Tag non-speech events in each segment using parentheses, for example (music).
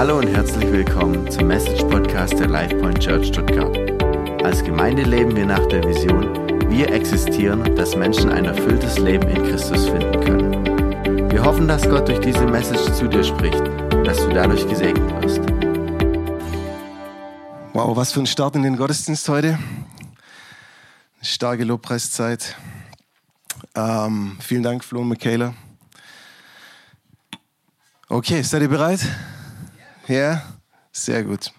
Hallo und herzlich willkommen zum Message Podcast der LifePoint Church Stuttgart. Als Gemeinde leben wir nach der Vision, wir existieren, dass Menschen ein erfülltes Leben in Christus finden können. Wir hoffen, dass Gott durch diese Message zu dir spricht und dass du dadurch gesegnet wirst. Wow, was für ein Start in den Gottesdienst heute. Eine starke Lobpreiszeit. Ähm, vielen Dank, Flo und Michaela. Okay, seid ihr bereit? Ja? Sehr gut.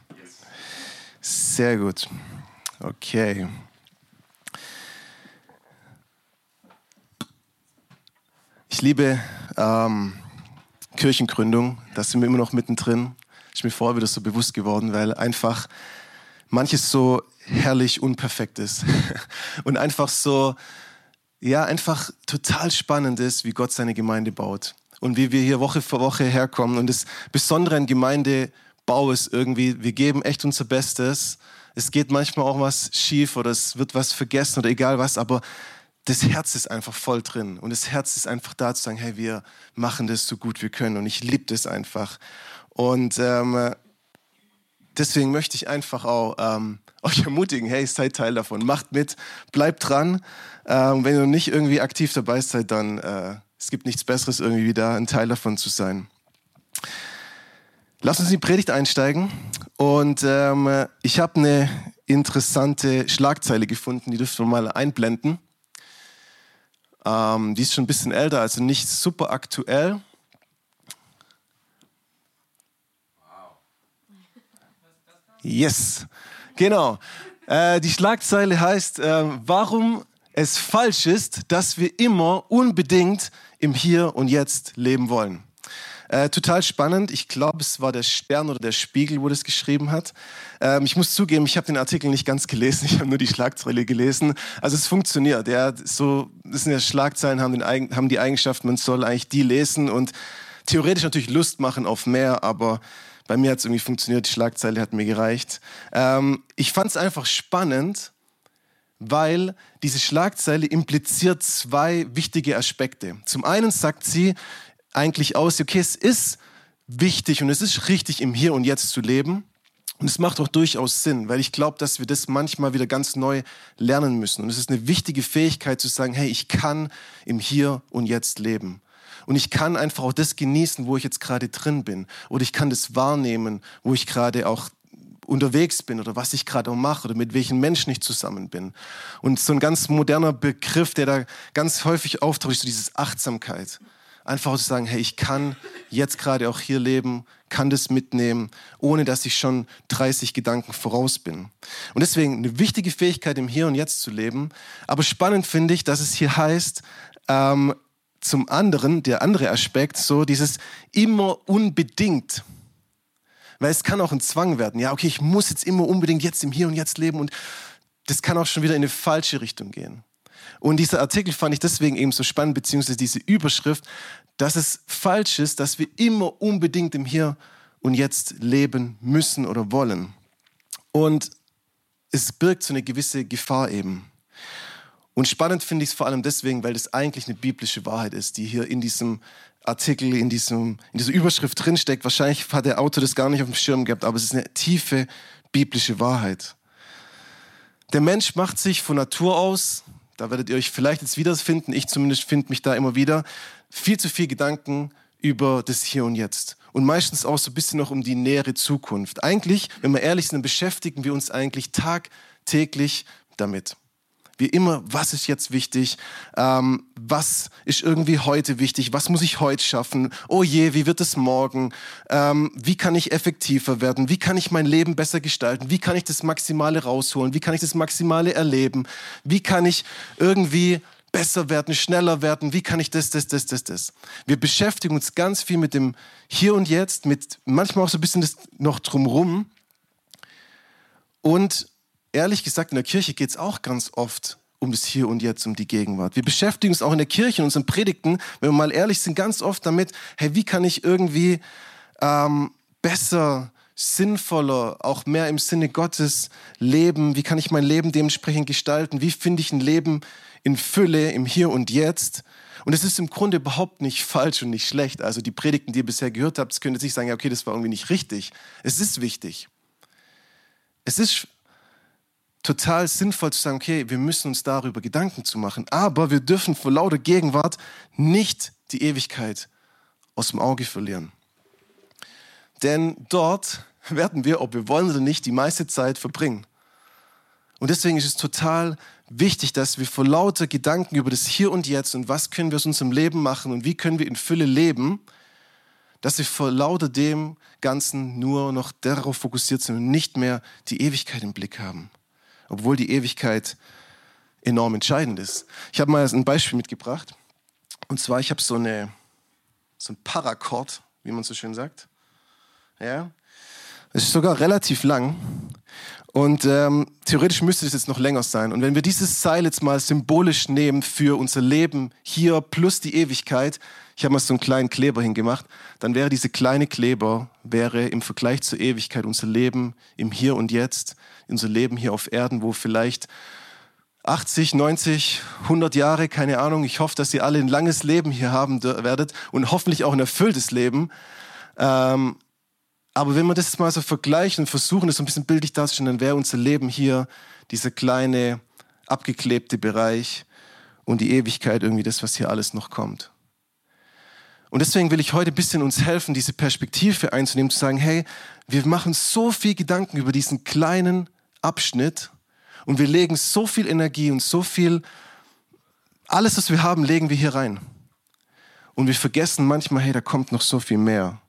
Sehr gut. Okay. Ich liebe ähm, Kirchengründung. Da sind wir immer noch mittendrin. Ist mir vorher wieder so bewusst geworden, weil einfach manches so herrlich unperfekt ist. (laughs) Und einfach so, ja, einfach total spannend ist, wie Gott seine Gemeinde baut und wie wir hier Woche für Woche herkommen. Und das Besondere an Gemeindebau ist irgendwie, wir geben echt unser Bestes. Es geht manchmal auch was schief oder es wird was vergessen oder egal was, aber das Herz ist einfach voll drin. Und das Herz ist einfach da zu sagen, hey, wir machen das so gut wir können. Und ich liebe das einfach. Und ähm, deswegen möchte ich einfach auch ähm, (laughs) euch ermutigen, hey, seid Teil davon. Macht mit, bleibt dran. Ähm, wenn ihr nicht irgendwie aktiv dabei seid, dann... Äh, es gibt nichts Besseres, irgendwie wieder ein Teil davon zu sein. Lass uns in die Predigt einsteigen. Und ähm, ich habe eine interessante Schlagzeile gefunden, die dürfen wir mal einblenden. Ähm, die ist schon ein bisschen älter, also nicht super aktuell. Yes, genau. Äh, die Schlagzeile heißt, äh, warum es falsch ist, dass wir immer unbedingt im Hier und Jetzt leben wollen. Äh, total spannend. Ich glaube, es war der Stern oder der Spiegel, wo das geschrieben hat. Ähm, ich muss zugeben, ich habe den Artikel nicht ganz gelesen. (laughs) Ich habe nur die Schlagzeile gelesen. Also es funktioniert. Ja, so, das sind ja Schlagzeilen, haben, den, haben die Eigenschaft, man soll eigentlich die lesen und theoretisch natürlich Lust machen auf mehr, aber bei mir hat es irgendwie funktioniert. Die Schlagzeile hat mir gereicht. Ähm, ich fand es einfach spannend, weil diese Schlagzeile impliziert zwei wichtige Aspekte. Zum einen sagt sie eigentlich aus, okay, es ist wichtig und es ist richtig, im Hier und Jetzt zu leben. Und es macht auch durchaus Sinn, weil ich glaube, dass wir das manchmal wieder ganz neu lernen müssen. Und es ist eine wichtige Fähigkeit zu sagen, hey, ich kann im Hier und Jetzt leben. Und ich kann einfach auch das genießen, wo ich jetzt gerade drin bin. Oder ich kann das wahrnehmen, wo ich gerade auch unterwegs bin oder was ich gerade mache oder mit welchen Menschen ich zusammen bin. Und so ein ganz moderner Begriff, der da ganz häufig auftaucht, ist so dieses Achtsamkeit. Einfach zu sagen, hey, ich kann jetzt gerade auch hier leben, kann das mitnehmen, ohne dass ich schon 30 Gedanken voraus bin. Und deswegen eine wichtige Fähigkeit, im Hier und Jetzt zu leben. Aber spannend finde ich, dass es hier heißt, ähm, zum anderen, der andere Aspekt, so dieses immer unbedingt. Weil es kann auch ein Zwang werden. Ja, okay, ich muss jetzt immer unbedingt jetzt im Hier und Jetzt leben und das kann auch schon wieder in eine falsche Richtung gehen. Und dieser Artikel fand ich deswegen eben so spannend, beziehungsweise diese Überschrift, dass es falsch ist, dass wir immer unbedingt im Hier und Jetzt leben müssen oder wollen. Und es birgt so eine gewisse Gefahr eben. Und spannend finde ich es vor allem deswegen, weil das eigentlich eine biblische Wahrheit ist, die hier in diesem Artikel, in, diesem, in dieser Überschrift drinsteckt. Wahrscheinlich hat der Autor das gar nicht auf dem Schirm gehabt, aber es ist eine tiefe biblische Wahrheit. Der Mensch macht sich von Natur aus, da werdet ihr euch vielleicht jetzt wiederfinden, ich zumindest finde mich da immer wieder, viel zu viel Gedanken über das Hier und Jetzt. Und meistens auch so ein bisschen noch um die nähere Zukunft. Eigentlich, wenn wir ehrlich sind, beschäftigen wir uns eigentlich tagtäglich damit. Wie immer, was ist jetzt wichtig? Ähm, was ist irgendwie heute wichtig? Was muss ich heute schaffen? Oh je, wie wird es morgen? Ähm, wie kann ich effektiver werden? Wie kann ich mein Leben besser gestalten? Wie kann ich das Maximale rausholen? Wie kann ich das Maximale erleben? Wie kann ich irgendwie besser werden, schneller werden? Wie kann ich das, das, das, das, das? Wir beschäftigen uns ganz viel mit dem Hier und Jetzt, mit manchmal auch so ein bisschen das noch drumrum. Und ehrlich gesagt, in der Kirche geht es auch ganz oft um das Hier und Jetzt, um die Gegenwart. Wir beschäftigen uns auch in der Kirche, in unseren Predigten, wenn wir mal ehrlich sind, ganz oft damit, hey, wie kann ich irgendwie ähm, besser sinnvoller, auch mehr im Sinne Gottes leben? Wie kann ich mein Leben dementsprechend gestalten? Wie finde ich ein Leben in Fülle, im Hier und Jetzt? Und es ist im Grunde überhaupt nicht (laughs) falsch und nicht schlecht. Also die Predigten, die ihr bisher gehört habt, könnt ihr nicht sagen, ja, okay, das war irgendwie nicht richtig. Es ist wichtig. Es ist total sinnvoll zu sagen, okay, wir müssen uns darüber Gedanken zu machen, aber wir dürfen vor lauter Gegenwart nicht die Ewigkeit aus dem Auge verlieren. Denn dort (laughs) werden wir, ob wir wollen oder nicht, die meiste Zeit verbringen. Und deswegen ist es total wichtig, dass wir vor lauter Gedanken über das Hier und Jetzt und was können wir aus unserem Leben machen und wie können wir in Fülle leben, dass wir vor lauter dem Ganzen nur noch darauf fokussiert sind und nicht mehr die Ewigkeit im Blick haben. Obwohl die Ewigkeit enorm entscheidend ist. Ich habe mal ein Beispiel mitgebracht. Und zwar, ich habe so, eine, so ein Paracord, wie man so schön sagt. Ja. Es ist sogar relativ lang. Und ähm, theoretisch müsste es jetzt noch länger sein. Und wenn wir dieses Seil jetzt mal symbolisch nehmen für unser Leben hier plus die Ewigkeit, ich habe mal so einen kleinen Kleber hingemacht, dann wäre diese kleine Kleber, wäre im Vergleich zur Ewigkeit unser Leben im Hier und Jetzt, unser Leben hier auf Erden, wo vielleicht 80, 90, 100 Jahre, keine Ahnung. Ich hoffe, dass ihr alle ein langes Leben hier haben werdet und hoffentlich auch ein erfülltes Leben. Ähm, aber wenn wir das mal so vergleichen und versuchen, das so ein bisschen bildlich darzustellen, dann wäre unser Leben hier dieser kleine, abgeklebte Bereich und die Ewigkeit irgendwie das, was hier alles noch kommt. Und deswegen will ich heute ein bisschen uns helfen, diese Perspektive einzunehmen, zu sagen, hey, wir machen so viel Gedanken über diesen kleinen Abschnitt und wir legen so viel Energie und so viel, alles, was wir haben, legen wir hier rein. Und wir vergessen manchmal, hey, da kommt noch so viel mehr.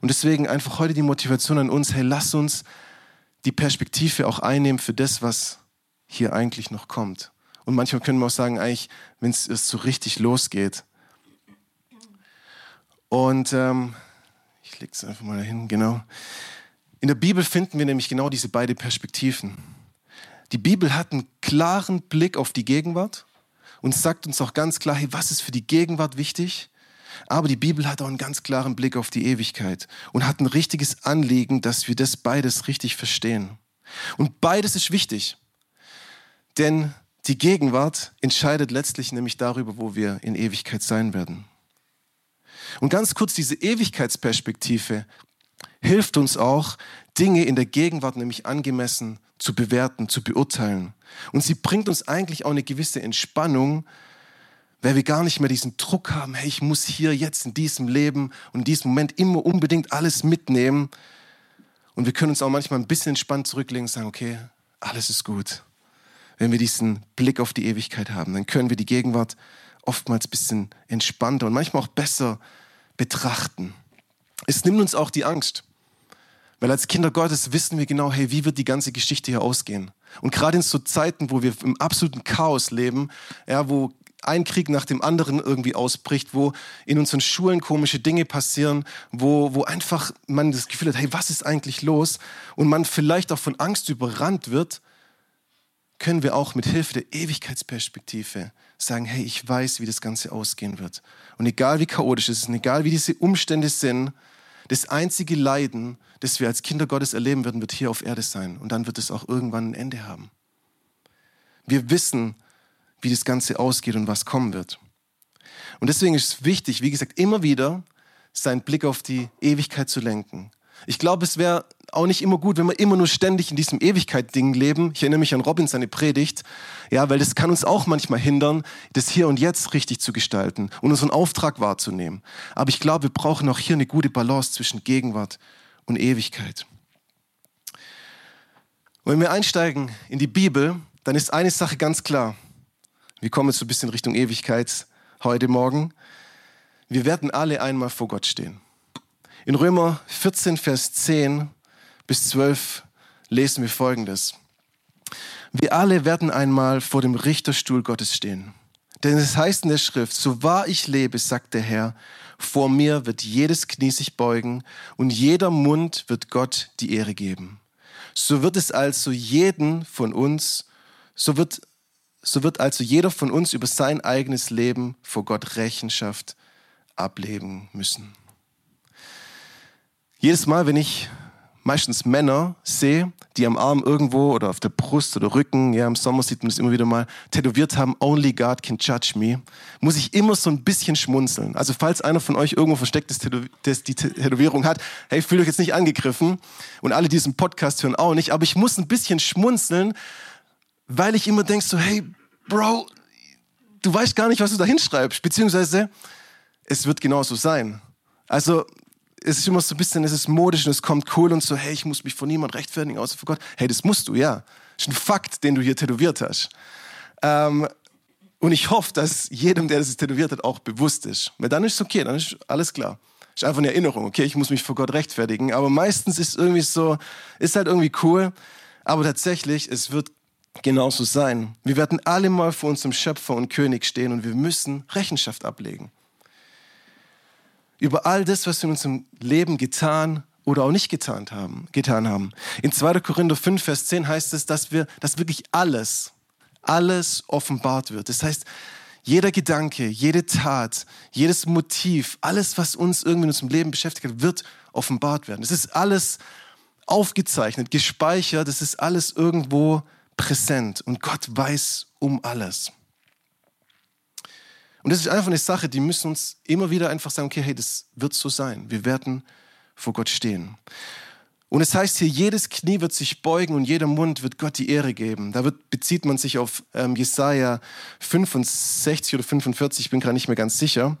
Und deswegen einfach heute die Motivation an uns, hey, lass uns die Perspektive auch einnehmen für das, was hier eigentlich noch kommt. Und manchmal können wir auch sagen, eigentlich, wenn es so richtig losgeht. Und ähm, ich lege es einfach mal dahin, genau. In der Bibel finden wir nämlich genau diese beiden Perspektiven. Die Bibel hat einen klaren Blick auf die Gegenwart und sagt uns auch ganz klar, hey, was ist für die Gegenwart wichtig aber die Bibel hat auch einen ganz klaren Blick auf die Ewigkeit und hat ein richtiges Anliegen, dass wir das beides richtig verstehen. Und beides ist wichtig, denn die Gegenwart entscheidet letztlich nämlich darüber, wo wir in Ewigkeit sein werden. Und ganz kurz, diese Ewigkeitsperspektive hilft uns auch, Dinge in der Gegenwart nämlich angemessen zu bewerten, zu beurteilen. Und sie bringt uns eigentlich auch eine gewisse Entspannung, weil wir gar nicht mehr diesen Druck haben, hey, ich muss hier jetzt in diesem Leben und in diesem Moment immer unbedingt alles mitnehmen. Und wir können uns auch manchmal ein bisschen entspannt zurücklegen und sagen, okay, alles ist gut. Wenn wir diesen Blick auf die Ewigkeit haben, dann können wir die Gegenwart oftmals ein bisschen entspannter und manchmal auch besser betrachten. Es nimmt uns auch die Angst. Weil als Kinder Gottes wissen wir genau, hey, wie wird die ganze Geschichte hier ausgehen? Und gerade in so Zeiten, wo wir im absoluten Chaos leben, ja, wo ein Krieg nach dem anderen irgendwie ausbricht, wo in unseren Schulen komische Dinge passieren, wo, wo einfach man das Gefühl hat, hey, was ist eigentlich los? Und man vielleicht auch von Angst überrannt wird, können wir auch mit Hilfe der Ewigkeitsperspektive sagen, hey, ich weiß, wie das Ganze ausgehen wird. Und egal wie chaotisch es ist und egal wie diese Umstände sind, das einzige Leiden, das wir als Kinder Gottes erleben werden, wird hier auf Erde sein. Und dann wird es auch irgendwann ein Ende haben. Wir wissen, wie das Ganze ausgeht und was kommen wird. Und deswegen ist es wichtig, wie gesagt, immer wieder seinen Blick auf die Ewigkeit zu lenken. Ich glaube, es wäre auch nicht immer gut, wenn wir immer nur ständig in diesem Ewigkeit-Ding leben. Ich erinnere mich an Robin, seine Predigt. Ja, weil das kann uns auch manchmal hindern, das Hier und Jetzt richtig zu gestalten und unseren Auftrag wahrzunehmen. Aber ich glaube, wir brauchen auch hier eine gute Balance zwischen Gegenwart und Ewigkeit. Und wenn wir einsteigen in die Bibel, dann ist eine Sache ganz klar. Wir kommen jetzt so ein bisschen Richtung Ewigkeit heute Morgen. Wir werden alle einmal vor Gott stehen. In Römer 14, Vers 10 bis 12 lesen wir Folgendes. Wir alle werden einmal vor dem Richterstuhl Gottes stehen. Denn es heißt in der Schrift, so wahr ich lebe, sagt der Herr, vor mir wird jedes Knie sich beugen und jeder Mund wird Gott die Ehre geben. So wird es also jeden von uns, so wird so wird also jeder von uns über sein eigenes Leben vor Gott Rechenschaft ablegen müssen. Jedes Mal, wenn ich meistens Männer sehe, die am Arm irgendwo oder auf der Brust oder Rücken, ja, im Sommer sieht man das immer wieder mal, tätowiert haben, Only God can judge me, muss ich immer so ein bisschen schmunzeln. Also falls einer von euch irgendwo verstecktes Tätow die Tätowierung hat, hey, fühlt euch jetzt nicht angegriffen und alle diesen Podcast hören auch nicht, aber ich muss ein bisschen schmunzeln, weil ich immer denke so, hey, Bro, du weißt gar nicht, was du da hinschreibst, beziehungsweise es wird genauso sein. Also es ist immer so ein bisschen, es ist modisch und es kommt cool und so, hey, ich muss mich vor niemand rechtfertigen, außer vor Gott. Hey, das musst du, ja. Das ist ein Fakt, den du hier tätowiert hast. Ähm, und ich hoffe, dass jedem, der das tätowiert hat, auch bewusst ist. Weil dann ist es okay, dann ist alles klar. Ist einfach eine Erinnerung, okay, ich muss mich vor Gott rechtfertigen. Aber meistens ist es irgendwie so, ist halt irgendwie cool. Aber tatsächlich, es wird genauso sein. Wir werden alle mal vor unserem Schöpfer und König stehen und wir müssen Rechenschaft ablegen über all das, was wir in unserem Leben getan oder auch nicht getan haben. Getan haben. In 2. Korinther 5, Vers 10 heißt es, dass wir, dass wirklich alles, alles offenbart wird. Das heißt, jeder Gedanke, jede Tat, jedes Motiv, alles, was uns irgendwie in unserem Leben beschäftigt, wird offenbart werden. Es ist alles aufgezeichnet, gespeichert, es ist alles irgendwo präsent und Gott weiß um alles. Und das ist einfach eine Sache, die müssen uns immer wieder einfach sagen, okay, hey, das wird so sein. Wir werden vor Gott stehen. Und es heißt hier, jedes Knie wird sich beugen und jeder Mund wird Gott die Ehre geben. Da wird, bezieht man sich auf ähm, Jesaja 65 oder 45, ich bin gerade nicht mehr ganz sicher.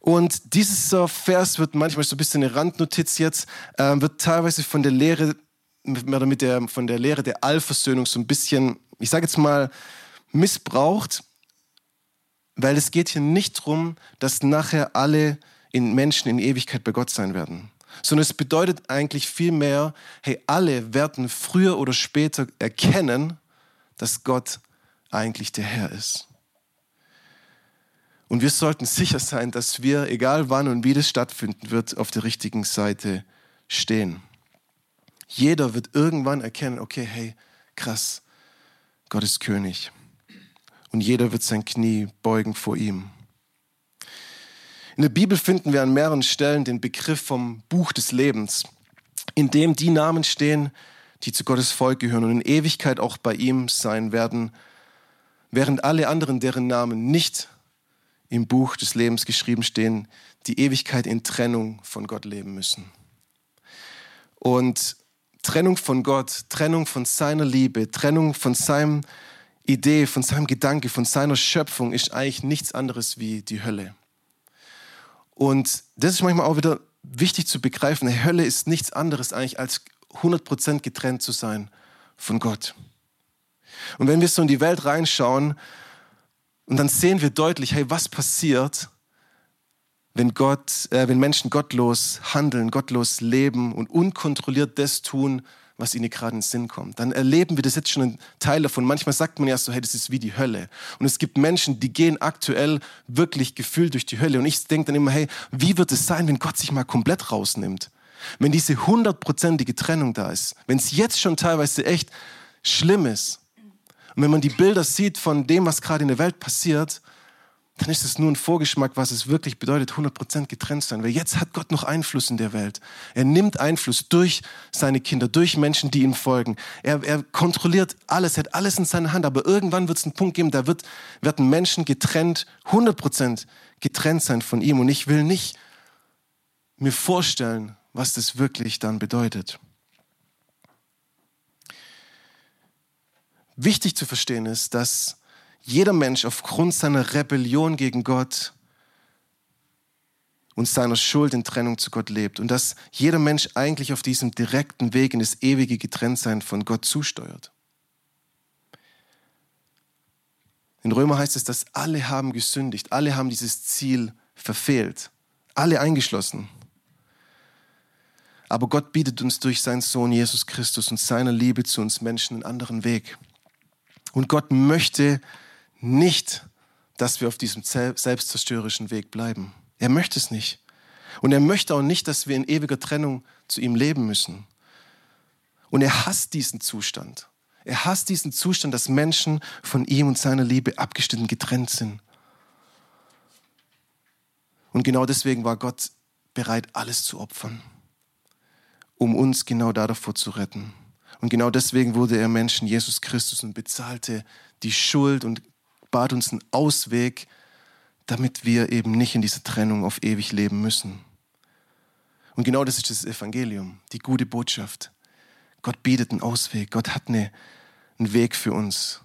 Und dieses äh, Vers wird manchmal so ein bisschen eine Randnotiz jetzt, äh, wird teilweise von der Lehre, mit der, von der Lehre der Allversöhnung so ein bisschen, ich sage jetzt mal, missbraucht. Weil es geht hier nicht darum, dass nachher alle in Menschen in Ewigkeit bei Gott sein werden. Sondern es bedeutet eigentlich viel mehr, hey, alle werden früher oder später erkennen, dass Gott eigentlich der Herr ist. Und wir sollten sicher sein, dass wir, egal wann und wie das stattfinden wird, auf der richtigen Seite stehen. Jeder wird irgendwann erkennen, okay, hey, krass, Gott ist König und jeder wird sein Knie beugen vor ihm. In der Bibel finden wir an mehreren Stellen den Begriff vom Buch des Lebens, in dem die Namen stehen, die zu Gottes Volk gehören und in Ewigkeit auch bei ihm sein werden, während alle anderen, deren Namen nicht im Buch des Lebens geschrieben stehen, die Ewigkeit in Trennung von Gott leben müssen. Und Trennung von Gott, Trennung von seiner Liebe, Trennung von seinem Idee, von seinem Gedanke, von seiner Schöpfung ist eigentlich nichts anderes wie die Hölle. Und das ist manchmal auch wieder wichtig zu begreifen. Die Hölle ist nichts anderes eigentlich als 100% getrennt zu sein von Gott. Und wenn wir so in die Welt reinschauen, und dann sehen wir deutlich, hey, was passiert, wenn Gott, äh, wenn Menschen gottlos handeln, gottlos leben und unkontrolliert das tun, was ihnen gerade in den Sinn kommt. Dann erleben wir das jetzt schon ein Teil davon. Manchmal sagt man ja so, hey, das ist wie die Hölle. Und es gibt Menschen, die gehen aktuell wirklich gefühlt durch die Hölle. Und ich denke dann immer, hey, wie wird es sein, wenn Gott sich mal komplett rausnimmt? Wenn diese hundertprozentige Trennung da ist. Wenn es jetzt schon teilweise echt schlimm ist. Und wenn man die Bilder sieht von dem, was gerade in der Welt passiert, dann ist es nur ein Vorgeschmack, was es wirklich bedeutet, 100% getrennt sein. Weil jetzt hat Gott noch Einfluss in der Welt. Er nimmt Einfluss durch seine Kinder, durch Menschen, die ihm folgen. Er, er kontrolliert alles, er hat alles in seiner Hand. Aber irgendwann wird es einen Punkt geben, da wird, werden Menschen getrennt, 100% getrennt sein von ihm. Und ich will nicht mir vorstellen, was das wirklich dann bedeutet. Wichtig zu verstehen ist, dass jeder Mensch aufgrund seiner Rebellion gegen Gott und seiner Schuld in Trennung zu Gott lebt und dass jeder Mensch eigentlich auf diesem direkten Weg in das ewige Getrenntsein von Gott zusteuert. In Römer heißt es, dass alle haben gesündigt, alle haben dieses Ziel verfehlt, alle eingeschlossen. Aber Gott bietet uns durch seinen Sohn Jesus Christus und seiner Liebe zu uns Menschen einen anderen Weg. Und Gott möchte nicht, dass wir auf diesem selbstzerstörerischen Weg bleiben. Er möchte es nicht. Und er möchte auch nicht, dass wir in ewiger Trennung zu ihm leben müssen. Und er hasst diesen Zustand. Er hasst diesen Zustand, dass Menschen von ihm und seiner Liebe abgeschnitten getrennt sind. Und genau deswegen war Gott bereit, alles zu opfern. um uns genau davor zu retten. Und genau deswegen wurde er Mensch in Jesus Christus und bezahlte die Schuld und bat uns einen Ausweg, damit wir eben nicht in dieser Trennung auf ewig leben müssen. Und genau das ist das Evangelium, die gute Botschaft. Gott bietet einen Ausweg, Gott hat eine, einen Weg für uns.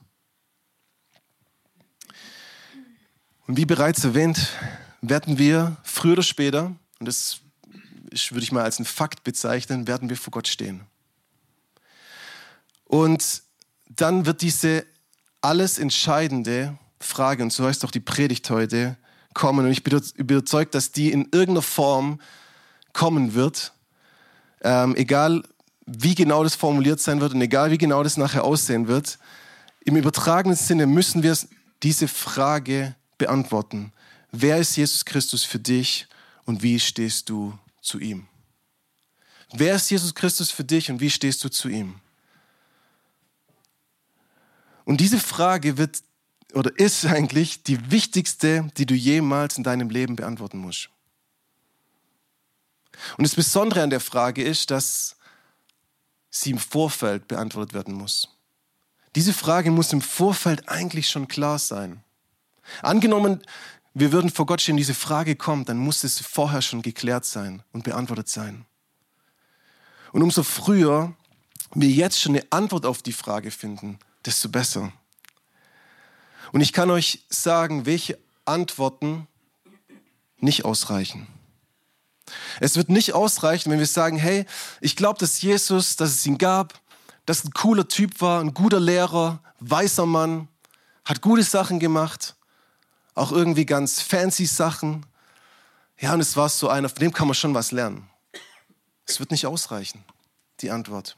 Und wie bereits erwähnt, werden wir früher oder später, und das würde ich mal als einen Fakt bezeichnen, werden wir vor Gott stehen. Und dann wird diese alles entscheidende Frage, und so heißt auch die Predigt heute, kommen. Und ich bin überzeugt, dass die in irgendeiner Form kommen wird. Ähm, egal wie genau das formuliert sein wird und egal wie genau das nachher aussehen wird. Im übertragenen Sinne müssen wir diese Frage beantworten. Wer ist Jesus Christus für dich und wie stehst du zu ihm? Wer ist Jesus Christus für dich und wie stehst du zu ihm? Und diese Frage wird oder ist (laughs) eigentlich die wichtigste, die du jemals in deinem Leben beantworten musst. Und das Besondere an der Frage ist, dass sie im Vorfeld beantwortet werden muss. Diese Frage muss im Vorfeld eigentlich schon klar sein. Angenommen, wir würden vor Gott stehen, diese Frage kommt, dann muss es vorher schon geklärt sein und beantwortet sein. Und umso früher wir jetzt schon eine Antwort auf die Frage finden, desto besser. Und ich kann euch sagen, welche Antworten nicht ausreichen. Es wird nicht ausreichen, wenn wir sagen, hey, ich glaube, dass Jesus, dass es ihn gab, dass ein cooler Typ war, ein guter Lehrer, weißer Mann, hat gute Sachen gemacht, auch irgendwie ganz fancy Sachen. Ja, und es war so einer, von dem kann man schon was lernen. Es wird nicht ausreichen, die Antwort.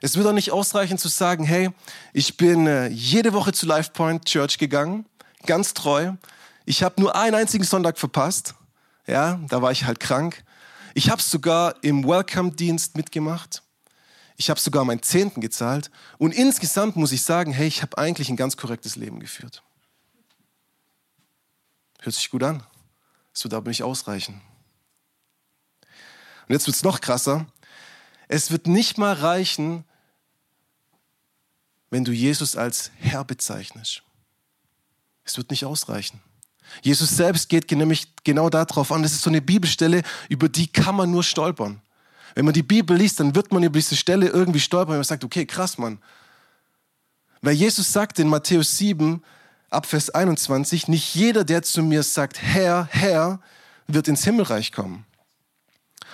Es wird auch nicht ausreichen zu sagen, hey, ich bin äh, jede Woche zu Life Point Church gegangen, ganz treu. Ich habe nur einen einzigen Sonntag verpasst. Ja, da war ich halt krank. Ich habe sogar im Welcome-Dienst mitgemacht. Ich habe sogar meinen Zehnten gezahlt. Und insgesamt muss ich sagen, hey, ich habe eigentlich ein ganz korrektes Leben geführt. Hört sich gut an. Es wird aber nicht ausreichen. Und jetzt wird es noch krasser. Es wird nicht mal reichen, wenn du Jesus als Herr bezeichnest. Es wird nicht ausreichen. Jesus selbst geht nämlich genau darauf an. Das ist so eine Bibelstelle, über die kann man nur stolpern. Wenn man die Bibel liest, dann wird man über diese Stelle irgendwie stolpern und man sagt, okay, krass, Mann. Weil Jesus sagt in Matthäus 7, ab Vers 21, nicht jeder, der zu mir sagt, Herr, Herr, wird ins Himmelreich kommen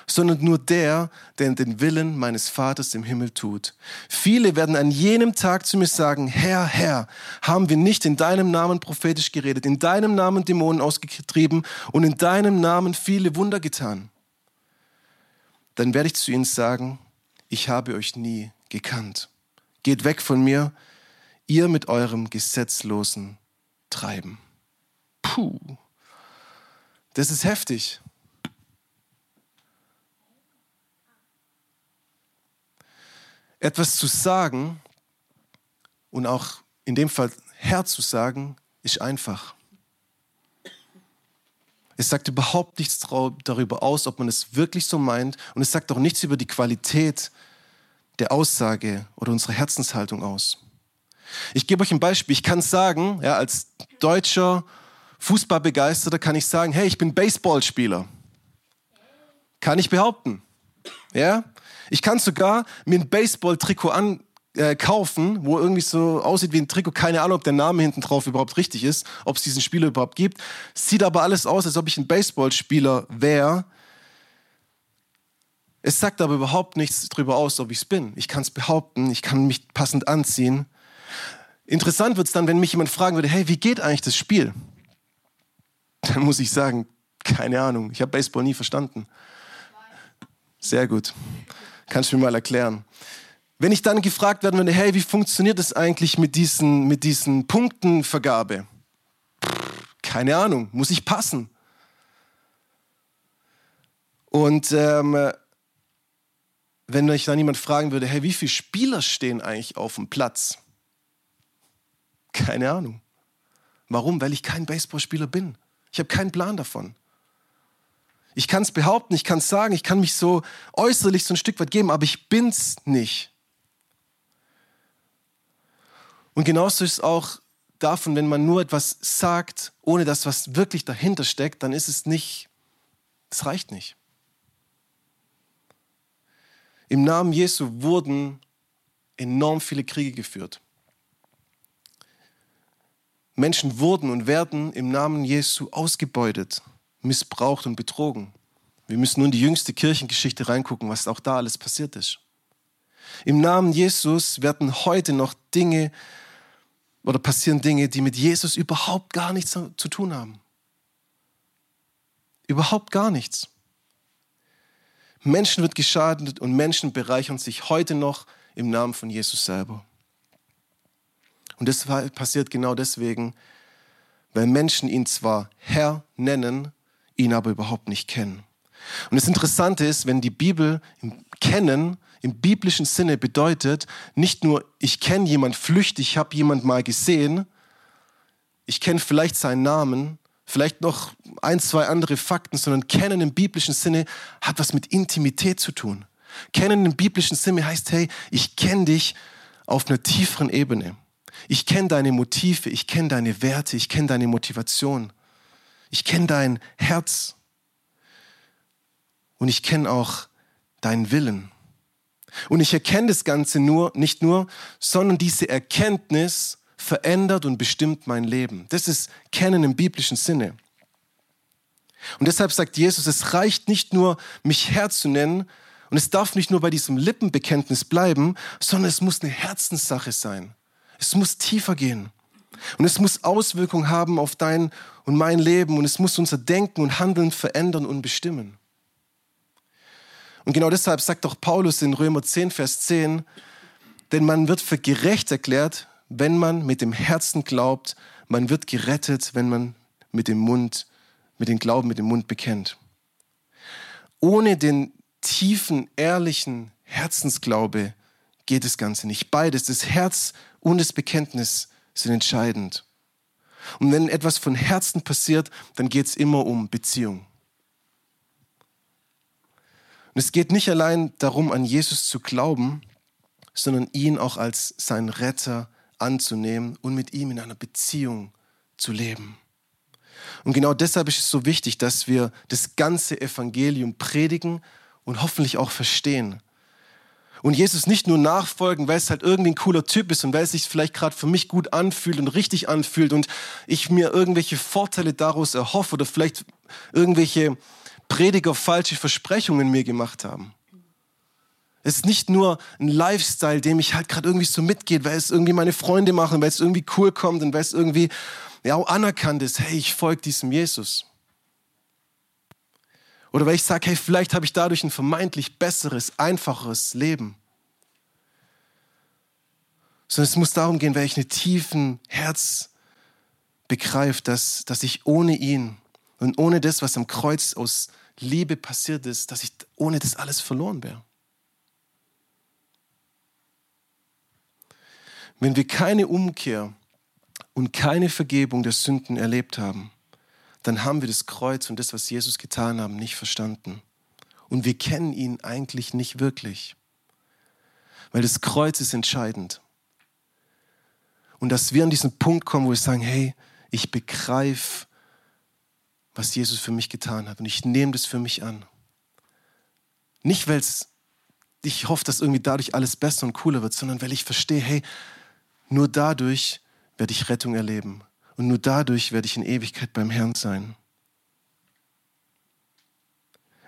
sondern nur der, der den Willen meines Vaters im Himmel tut. Viele werden an jenem Tag zu mir sagen, Herr, Herr, haben wir nicht in deinem Namen prophetisch geredet, in deinem Namen Dämonen ausgetrieben und in deinem Namen viele Wunder getan? Dann werde ich zu ihnen sagen, ich habe euch nie gekannt. Geht weg von mir, ihr mit eurem gesetzlosen Treiben. Puh, das ist heftig. Etwas zu sagen und auch in dem Fall Herr zu sagen, ist einfach. Es sagt überhaupt nichts darüber aus, ob man es wirklich so meint. Und es sagt auch nichts über die Qualität der Aussage oder unserer Herzenshaltung aus. Ich gebe euch ein Beispiel. Ich kann sagen, ja, als deutscher Fußballbegeisterter kann ich sagen, hey, ich bin Baseballspieler. Kann ich behaupten. Ja? Ich kann sogar mir ein Baseball-Trikot an, äh, kaufen, wo irgendwie so aussieht wie ein Trikot. Keine Ahnung, ob der Name hinten drauf überhaupt richtig ist, ob es diesen Spieler überhaupt gibt. Sieht aber alles aus, als ob ich ein Baseballspieler wäre. Es sagt aber überhaupt nichts darüber aus, ob ich es bin. Ich kann es behaupten, ich kann mich passend anziehen. Interessant wird es dann, wenn mich jemand fragen würde, hey, wie geht eigentlich das Spiel? (laughs) Dann muss ich sagen, keine Ahnung, ich habe Baseball nie verstanden. Sehr gut. Kannst du mir mal erklären? Wenn ich dann gefragt werden würde, hey, wie funktioniert das eigentlich mit diesen, mit diesen Punktenvergabe? Keine Ahnung, muss ich passen. Und ähm, wenn mich dann jemand fragen würde, hey, wie viele Spieler stehen eigentlich auf dem Platz? Keine Ahnung. Warum? Weil ich kein Baseballspieler bin. Ich habe keinen Plan davon. Ich kann es behaupten, ich kann es sagen, ich kann mich so äußerlich so ein Stück weit geben, aber ich bin's nicht. Und genauso ist es auch davon, wenn man nur etwas sagt, ohne dass was wirklich dahinter steckt, dann ist es nicht, es reicht nicht. Im Namen Jesu wurden enorm viele Kriege geführt. Menschen wurden und werden im Namen Jesu ausgebeutet, missbraucht und betrogen. Wir müssen nur in die jüngste Kirchengeschichte reingucken, was auch da alles passiert ist. Im Namen Jesus werden heute noch Dinge oder passieren Dinge, die mit Jesus überhaupt gar nichts zu tun haben. Überhaupt gar nichts. Menschen wird geschadet und Menschen bereichern sich heute noch im Namen von Jesus selber. Und das passiert genau deswegen, weil Menschen ihn zwar Herr nennen, ihn aber überhaupt nicht kennen. Und das Interessante ist, wenn die Bibel Kennen im biblischen Sinne bedeutet, nicht nur ich kenne jemand flüchtig, ich habe jemand mal gesehen, ich kenne vielleicht seinen Namen, vielleicht noch ein, zwei andere Fakten, sondern kennen im biblischen Sinne hat was mit Intimität zu tun. Kennen im biblischen Sinne heißt, hey, ich kenne dich auf einer tieferen Ebene. Ich kenne deine Motive, ich kenne deine Werte, ich kenne deine Motivation. Ich kenne dein Herz. Und ich kenne auch deinen Willen. Und ich erkenne das Ganze nur, nicht nur, sondern diese Erkenntnis verändert und bestimmt mein Leben. Das ist Kennen im biblischen Sinne. Und deshalb sagt Jesus, es reicht nicht nur, mich Herr zu nennen, und es darf nicht nur bei diesem Lippenbekenntnis bleiben, sondern es muss eine Herzenssache sein. Es muss tiefer gehen. Und es muss Auswirkungen haben auf dein und mein Leben. Und es muss unser Denken und Handeln verändern und bestimmen. Und genau deshalb sagt auch Paulus in Römer 10, Vers 10, denn man wird für gerecht erklärt, wenn man mit dem Herzen glaubt, man wird gerettet, wenn man mit dem Mund, mit dem Glauben, mit dem Mund bekennt. Ohne den tiefen, ehrlichen Herzensglaube geht das Ganze nicht. Beides, das Herz und das Bekenntnis sind entscheidend. Und wenn etwas von Herzen passiert, dann geht es immer um Beziehung. Und es geht nicht allein darum, an Jesus zu glauben, sondern ihn auch als seinen Retter anzunehmen und mit ihm in einer Beziehung zu leben. Und genau deshalb ist es so wichtig, dass wir das ganze Evangelium predigen und hoffentlich auch verstehen. Und Jesus nicht nur nachfolgen, weil es halt irgendwie ein cooler Typ ist und weil es sich vielleicht gerade für mich gut anfühlt und richtig anfühlt und ich mir irgendwelche Vorteile daraus erhoffe oder vielleicht irgendwelche Prediger falsche Versprechungen mir gemacht haben. Es ist nicht nur ein Lifestyle, dem ich halt gerade irgendwie so mitgeht, weil es irgendwie meine Freunde machen, weil es irgendwie cool kommt und weil es irgendwie ja, auch anerkannt ist, hey, ich folge diesem Jesus. Oder weil ich sage, hey, vielleicht habe ich dadurch ein vermeintlich besseres, einfacheres Leben. Sondern es muss darum gehen, weil ich einen tiefen Herz begreife, dass, dass ich ohne ihn und ohne das, was am Kreuz aus Liebe passiert ist, dass ich ohne das alles verloren wäre. Wenn wir keine Umkehr und keine Vergebung der Sünden erlebt haben, dann haben wir das Kreuz und das, was Jesus getan hat, nicht verstanden. Und wir kennen ihn eigentlich nicht wirklich. Weil das Kreuz ist entscheidend. Und dass wir an diesen Punkt kommen, wo wir sagen, hey, ich begreife, was Jesus für mich getan hat und ich nehme das für mich an. Nicht, weil ich hoffe, dass irgendwie dadurch alles besser und cooler wird, sondern weil ich verstehe, hey, nur dadurch werde ich Rettung erleben. Und nur dadurch werde ich in Ewigkeit beim Herrn sein.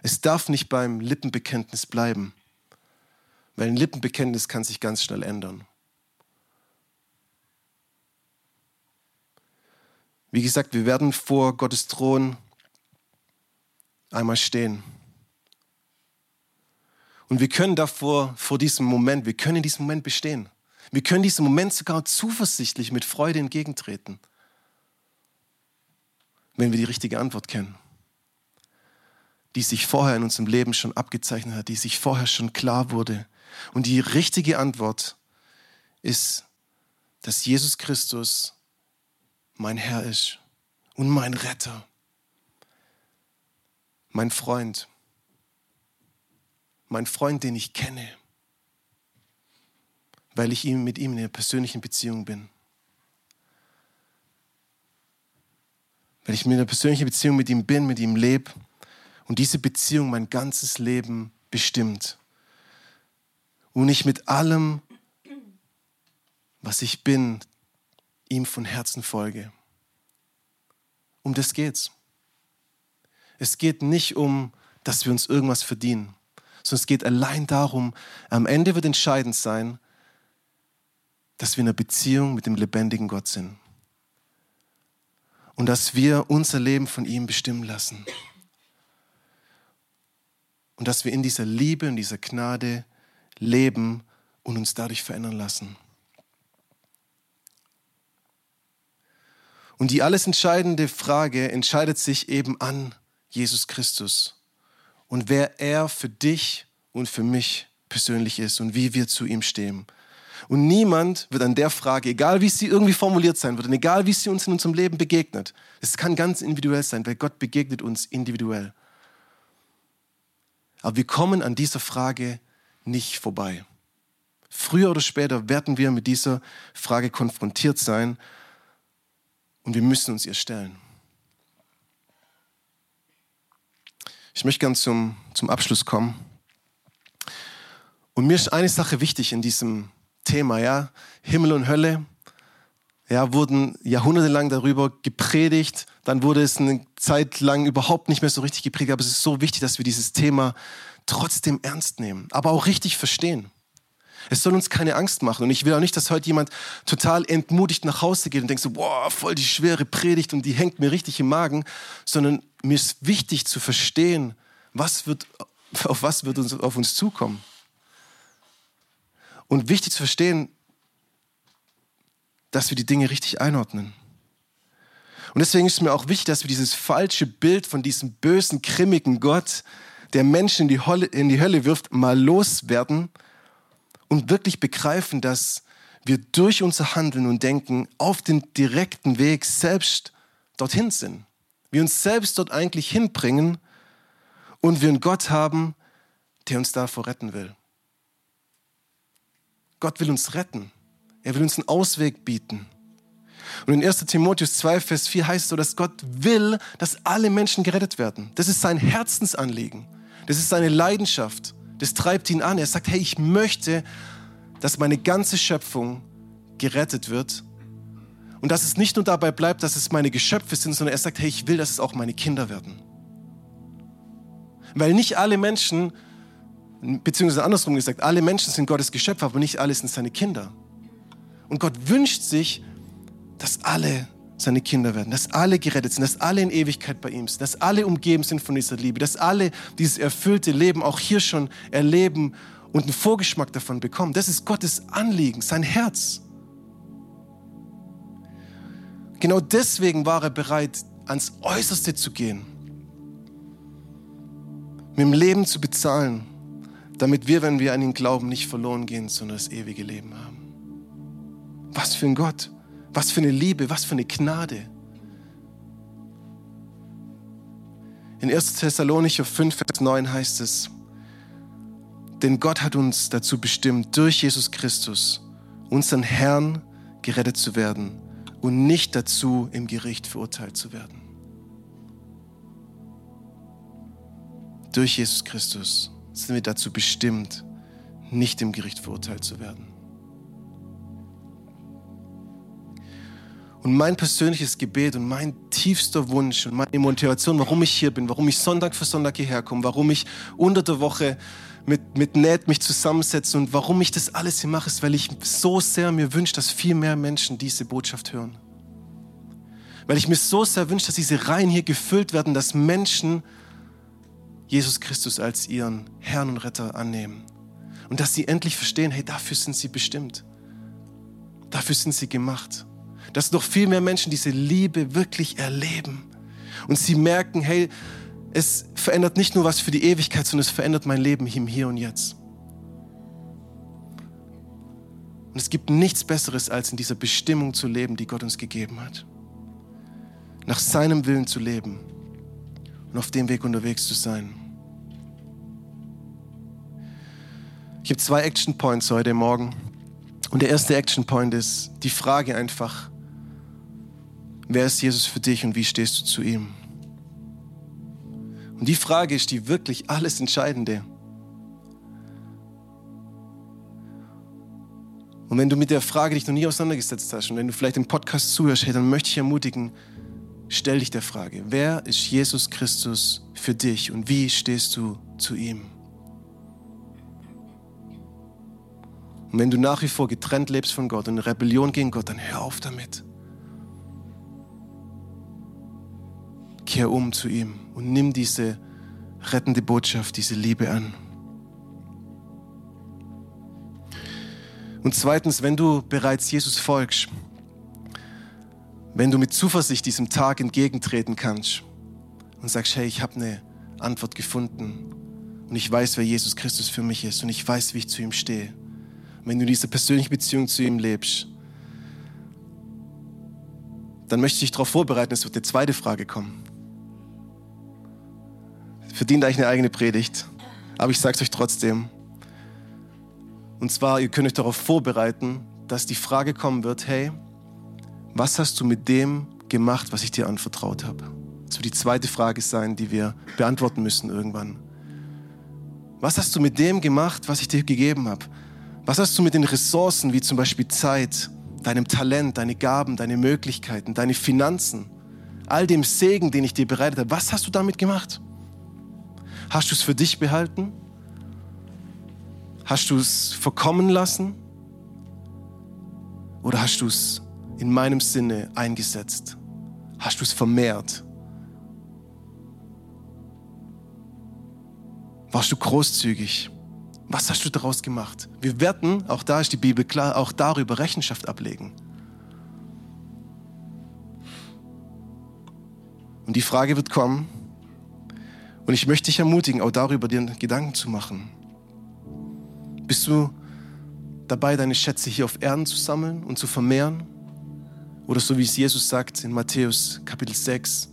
Es darf nicht beim Lippenbekenntnis bleiben, weil ein Lippenbekenntnis kann sich ganz schnell ändern. Wie gesagt, wir werden vor Gottes Thron einmal stehen. Und wir können davor, vor diesem Moment, wir können in diesem Moment bestehen. Wir können diesem Moment sogar zuversichtlich mit Freude entgegentreten wenn wir die richtige Antwort kennen, die sich vorher in unserem Leben schon abgezeichnet hat, die sich vorher schon klar wurde. Und die richtige Antwort ist, dass Jesus Christus mein Herr ist und mein Retter, mein Freund, mein Freund, den ich kenne, weil ich mit ihm in einer persönlichen Beziehung bin. Weil ich in einer persönlichen Beziehung mit ihm bin, mit ihm lebe und diese Beziehung mein ganzes Leben bestimmt. Und ich mit allem, was ich bin, ihm von Herzen folge. Um das geht's. Es geht nicht um, dass wir uns irgendwas verdienen, sondern es geht allein darum, am Ende wird entscheidend sein, dass wir in einer Beziehung mit dem lebendigen Gott sind. Und dass wir unser Leben von ihm bestimmen lassen. Und dass wir in dieser Liebe und dieser Gnade leben und uns dadurch verändern lassen. Und die alles entscheidende Frage entscheidet sich eben an Jesus Christus und wer er für dich und für mich persönlich ist und wie wir zu ihm stehen. Und niemand wird an der Frage, egal wie sie irgendwie formuliert sein wird und egal wie sie uns in unserem Leben begegnet, es kann ganz individuell sein, weil Gott begegnet uns individuell. Aber wir kommen an dieser Frage nicht vorbei. Früher oder später werden wir mit dieser Frage konfrontiert sein und wir müssen uns ihr stellen. Ich möchte gern zum, zum Abschluss kommen. Und mir ist eine Sache wichtig in diesem Thema, ja. Himmel und Hölle, ja, wurden jahrhundertelang darüber gepredigt. Dann wurde es eine Zeit lang überhaupt nicht mehr so richtig gepredigt. Aber es ist so wichtig, dass wir dieses Thema trotzdem ernst nehmen, aber auch richtig verstehen. Es soll uns keine Angst machen. Und ich will auch nicht, dass heute jemand total entmutigt nach Hause geht und denkt so, boah, voll die schwere Predigt und die hängt mir richtig im Magen. Sondern mir ist wichtig zu verstehen, was wird, auf was wird uns, auf uns zukommen. Und wichtig zu verstehen, dass wir die Dinge richtig einordnen. Und deswegen ist es mir auch wichtig, dass wir dieses falsche Bild von diesem bösen, grimmigen Gott, der Menschen in die, Hölle, in die Hölle wirft, mal loswerden und wirklich begreifen, dass wir durch unser Handeln und Denken auf dem direkten Weg selbst dorthin sind. Wir uns selbst dort eigentlich hinbringen und wir einen Gott haben, der uns davor retten will. Gott will uns retten. Er will uns einen Ausweg bieten. Und in 1 Timotheus 2, Vers 4 heißt es so, dass Gott will, dass alle Menschen gerettet werden. Das ist sein Herzensanliegen. Das ist seine Leidenschaft. Das treibt ihn an. Er sagt, hey, ich möchte, dass meine ganze Schöpfung gerettet wird. Und dass es nicht nur dabei bleibt, dass es meine Geschöpfe sind, sondern er sagt, hey, ich will, dass es auch meine Kinder werden. Weil nicht alle Menschen, beziehungsweise andersrum gesagt, alle Menschen sind Gottes Geschöpfe, aber nicht alle sind seine Kinder. Und Gott wünscht sich, dass alle seine Kinder werden, dass alle gerettet sind, dass alle in Ewigkeit bei ihm sind, dass alle umgeben sind von dieser Liebe, dass alle dieses erfüllte Leben auch hier schon erleben und einen Vorgeschmack davon bekommen. Das ist Gottes Anliegen, sein Herz. Genau deswegen war er bereit, ans Äußerste zu gehen, mit dem Leben zu bezahlen, damit wir, wenn wir an ihn glauben, nicht verloren gehen, sondern das ewige Leben haben. Was für ein Gott. Was für eine Liebe, was für eine Gnade. In 1. Thessalonicher 5, Vers 9 heißt es, denn Gott hat uns dazu bestimmt, durch Jesus Christus, unseren Herrn, gerettet zu werden und nicht dazu, im Gericht verurteilt zu werden. Durch Jesus Christus sind wir dazu bestimmt, nicht im Gericht verurteilt zu werden. Und mein persönliches Gebet und mein tiefster Wunsch und meine Motivation, warum ich hier bin, warum ich Sonntag für Sonntag hierher komme, warum ich unter der Woche mit, mit Ned mich zusammensetze und warum ich das alles hier mache, ist, weil ich so sehr mir wünsche, dass viel mehr Menschen diese Botschaft hören. Weil ich mir so sehr wünsche, dass diese Reihen hier gefüllt werden, dass Menschen Jesus Christus als ihren Herrn und Retter annehmen. Und dass sie endlich verstehen, hey, dafür sind sie bestimmt. Dafür sind sie gemacht dass noch viel mehr Menschen diese Liebe wirklich erleben. Und sie merken, hey, es verändert nicht nur was für die Ewigkeit, sondern es verändert mein Leben im Hier und Jetzt. Und es gibt nichts Besseres, als in dieser Bestimmung zu leben, die Gott uns gegeben hat. Nach seinem Willen zu leben. Und auf dem Weg unterwegs zu sein. Ich habe zwei Action Points heute Morgen. Und der erste Action Point ist die Frage einfach, wer ist Jesus für dich und wie stehst du zu ihm? Und die Frage ist die wirklich alles Entscheidende. Und wenn du mit der Frage dich noch nie auseinandergesetzt hast und wenn du vielleicht im Podcast zuhörst, hey, dann möchte ich ermutigen, stell dich der Frage, wer ist Jesus Christus für dich und wie stehst du zu ihm? Und wenn du nach wie vor getrennt lebst von Gott und in Rebellion gegen Gott, dann hör auf damit. Kehr um zu ihm und nimm diese rettende Botschaft, diese Liebe an. Und zweitens, wenn du bereits Jesus folgst, wenn du mit Zuversicht diesem Tag entgegentreten kannst und sagst, hey, ich habe eine Antwort gefunden und ich weiß, wer Jesus Christus für mich ist und ich weiß, wie ich zu ihm stehe. Wenn du diese persönliche Beziehung zu ihm lebst, dann möchte ich dich darauf vorbereiten, es wird eine zweite Frage kommen. Verdient eigentlich eine eigene Predigt, aber ich sage es euch trotzdem. Und zwar, ihr könnt euch darauf vorbereiten, dass die Frage kommen wird, hey, was hast du mit dem gemacht, was ich dir anvertraut habe? Das wird die zweite Frage sein, die wir beantworten müssen irgendwann. Was hast du mit dem gemacht, was ich dir gegeben habe? Was hast du mit den Ressourcen, wie zum Beispiel Zeit, deinem Talent, deine Gaben, deine Möglichkeiten, deine Finanzen, all dem Segen, den ich dir bereitet habe, was hast du damit gemacht? Hast du es für dich behalten? Hast du es verkommen lassen? Oder hast du es in meinem Sinne eingesetzt? Hast du es vermehrt? Warst du großzügig? Was hast du daraus gemacht? Wir werden, auch da ist die Bibel klar, auch darüber Rechenschaft ablegen. Und die Frage wird kommen, und ich möchte dich ermutigen, auch darüber dir Gedanken zu machen. Bist du dabei, deine Schätze hier auf Erden zu sammeln und zu vermehren? Oder so wie es Jesus sagt in Matthäus Kapitel 6,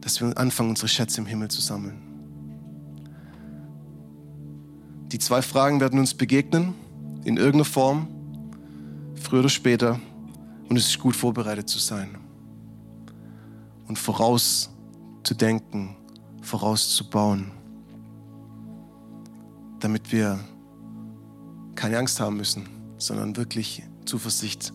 dass wir anfangen, unsere Schätze im Himmel zu sammeln? Die zwei Fragen werden uns begegnen, in irgendeiner Form, früher oder später. Und es ist gut vorbereitet zu sein und vorauszudenken, vorauszubauen, damit wir keine Angst haben müssen, sondern wirklich Zuversicht